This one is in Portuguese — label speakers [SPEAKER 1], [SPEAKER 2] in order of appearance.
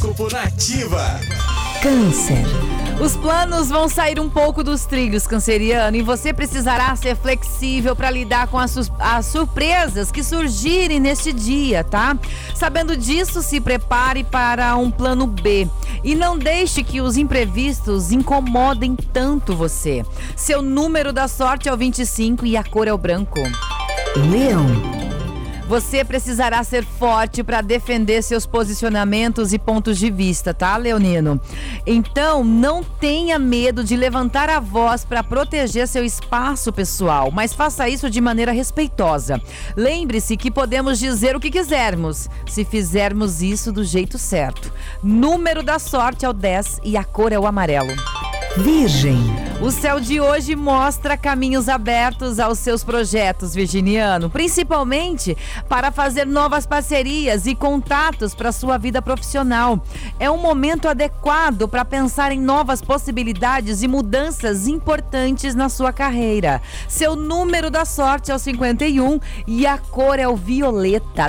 [SPEAKER 1] Horóscopo Nativa.
[SPEAKER 2] Câncer. Os planos vão sair um pouco dos trilhos, canceriano, e você precisará ser flexível para lidar com as, as, surpresas que surgirem neste dia, tá? Sabendo disso, se prepare para um plano B e não deixe que os imprevistos incomodem tanto você. Seu número da sorte é o 25 e a cor é o branco.
[SPEAKER 3] Leão.
[SPEAKER 2] Você precisará ser forte para defender seus posicionamentos e pontos de vista, tá, Leonino? Então, não tenha medo de levantar a voz para proteger seu espaço pessoal, mas faça isso de maneira respeitosa. Lembre-se que podemos dizer o que quisermos, se fizermos isso do jeito certo. Número da sorte é o 10 e a cor é o amarelo.
[SPEAKER 3] Virgem.
[SPEAKER 2] O céu de hoje mostra caminhos abertos aos seus projetos, virginiano, principalmente para fazer novas parcerias e contatos para sua vida profissional. É um momento adequado para pensar em novas possibilidades e mudanças importantes na sua carreira. Seu número da sorte é o 51 e a cor é o violeta.